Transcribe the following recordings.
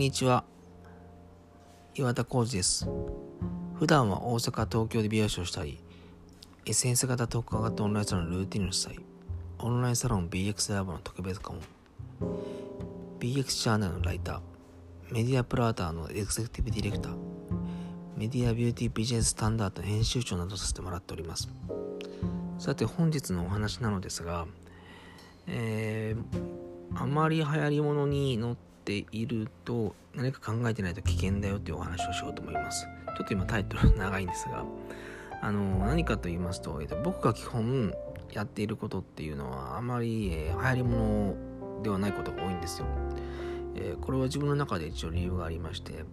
にちは。岩田浩二です。普段は大阪東京で美容師をしたり SNS 型特化型オンラインサロンのルーティンの主催オンラインサロン BX ラボの特別顧問 BX チャンネルのライターメディアプラーターのエグゼクティブディレクターメディアビューティービジネススタンダード編集長などさせてもらっております。さて本日のお話なのですが、えー、あまり流行り物に乗ってていると何か考えてないと危険だよというお話をしようと思います。ちょっと今タイトル長いんですがあの何かと言いますと、えー、と僕が基本やっていることっていうのはあまり、えー、流行り物ではないことが多いんですよ、え、これは自分の中で一応理由がありまして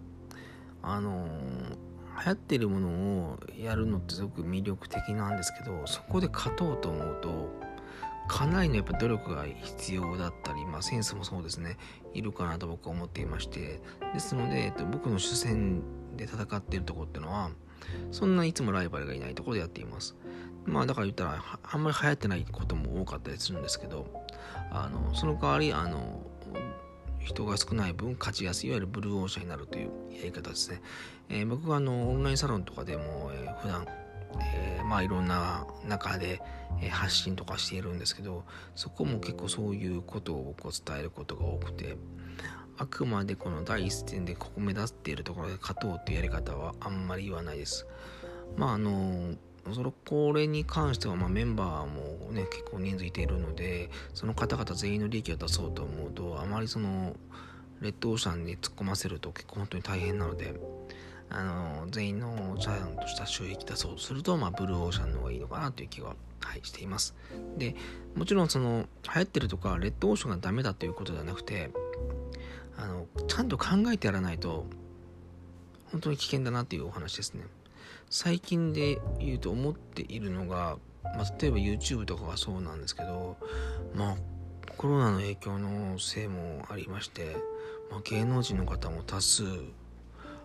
あの流行ってるものをやるのってすごく魅力的なんですけどそこで勝とうと思うとかなりのやっぱ努力が必要だったり、まあ、センスもそうですね。いるかなと僕は思っていまして。ですので、えっと、僕の主戦で戦っているところっていうのはそんないつもライバルがいないところでやっています。まあだから言ったらあんまり流行ってないことも多かったりするんですけどあのその代わりあの人が少ない分勝ちやすいいわゆるブルーオーシャンになるというやり方ですね、えー、僕はあのオンラインサロンとかでも、えー、普段、えー、まあいろんな中で、発信とかしているんですけどそこも結構そういうことを僕伝えることが多くてあくまでこの第一線でここ目立っているところで勝とうっていうやり方はあんまり言わないです。まああのそれこれに関してはまメンバーもね結構人数いているのでその方々全員の利益を出そうと思うとあまりそのレッドオーシャンに突っ込ませると結構本当に大変なのであの全員のちゃんとした収益出そうとすると、まあ、ブルーオーシャンの方がいいのかなという気は、はい、しています。でもちろんその流行ってるとかレッドオーシャンがダメだということではなくてあのちゃんと考えてやらないと本当に危険だなっていうお話ですね。最近で言うと思っているのが、まあ、例えば YouTube とかがそうなんですけど、まあ、コロナの影響のせいもありまして、まあ、芸能人の方も多数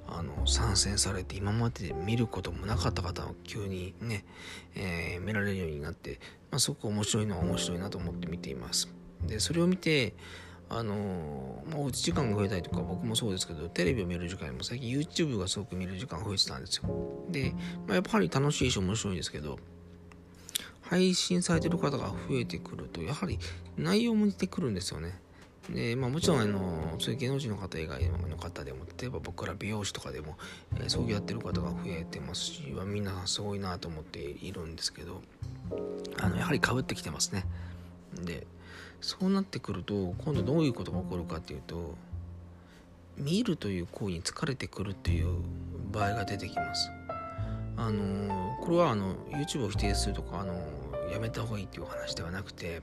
あの参戦されて今まで見ることもなかった方が急にね、えー、見られるようになって、まあ、すごく面白いのは面白いなと思って見ています。でそれを見てあのまあ、おうち時間が増えたりとか僕もそうですけどテレビを見る時間よりも最近 YouTube がすごく見る時間が増えてたんですよで、まあ、やっぱり楽しいし面白いんですけど配信されてる方が増えてくるとやはり内容も似てくるんですよねでまあ、もちろんあのそういう芸能人の方以外の方でも例えば僕ら美容師とかでも、えー、そうやってる方が増えてますしみんなすごいなと思っているんですけどあのやはりかぶってきてますね。でそうなってくると今度どういうことが起こるかっていうと見るという行為に疲れてくるっていう場合が出てきます。あのこれはあの YouTube を否定するとかあのやめた方がいいっていう話ではなくて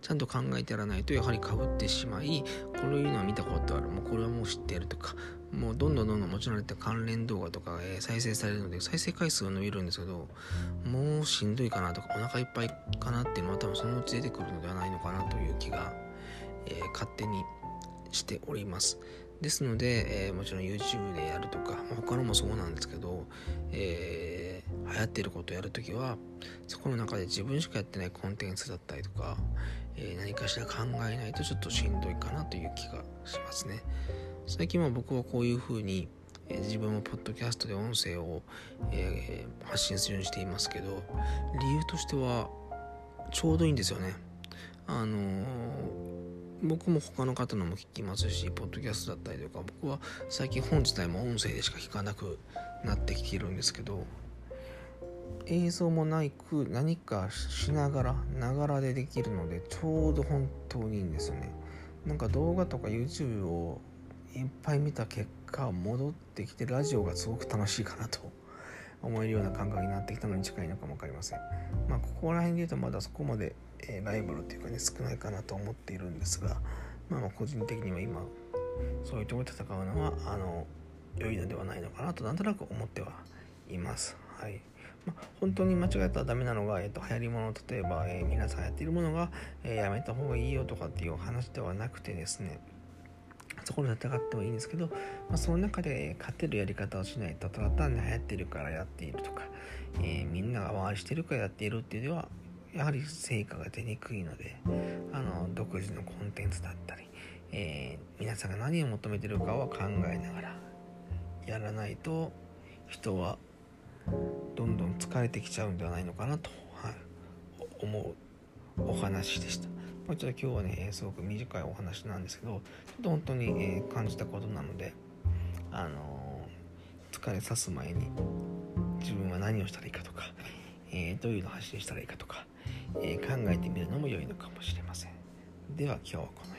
ちゃんと考えてやらないとやはりかぶってしまいこういうのは見たことある。もうこれはもう知ってるとかもうどんどんどんどんもちろん関連動画とか、えー、再生されるので再生回数が伸びるんですけどもうしんどいかなとかお腹いっぱいかなっていうのは多分そのうち出てくるのではないのかなという気が、えー、勝手にしております。ですので、えー、もちろん YouTube でやるとか他のもそうなんですけど、えー、流行ってることをやるときはそこの中で自分しかやってないコンテンツだったりとか、えー、何かしら考えないとちょっとしんどいかなという気がしますね。最近は僕はこういうふうに、えー、自分もポッドキャストで音声を、えー、発信するようにしていますけど理由としてはちょうどいいんですよね。あの僕も他の方のも聞きますしポッドキャストだったりとか僕は最近本自体も音声でしか聞かなくなってきているんですけど映像もないく何かしながらながらでできるのでちょうど本当にいいんですよね。なんか動画とか YouTube をいっぱい見た結果戻ってきてラジオがすごく楽しいかなと思えるような感覚になってきたのに近いのかも分かりません。まあここら辺で言うとまだそこまで、え、ライバルっていうかね少ないかなと思っているんですがまあまあ個人的には今そういうところで戦うのはあの良いのではないのかなとなんとなく思ってはいます。はい。まあ、本当に間違えたらダメなのが、えーと、流行り物例えば、えー、皆さんやっているものが、えー、やめた方がいいよとかっていう話ではなくてですねそこで戦ってもいいんですけど、まあ、その中で勝てるやり方をしないとただ単に流行ってるからやっているとか、えー、みんなが回りしてるからやっているっていうではやはり成果が出にくいのであの独自のコンテンツだったり、えー、皆さんが何を求めてるかは考えながらやらないと人はどんどん疲れてきちゃうんではないのかなと、はい、思うお話でした。ま、ちょっと今日はね、すごく短いお話なんですけど、ちょっと本当に、え感じたことなので、あのー、疲れさす前に自分は何をしたらいいかとか、えー、どういうのを発信したらいいかとか、え、考えてみるのも良いのかもしれません。では今日はこの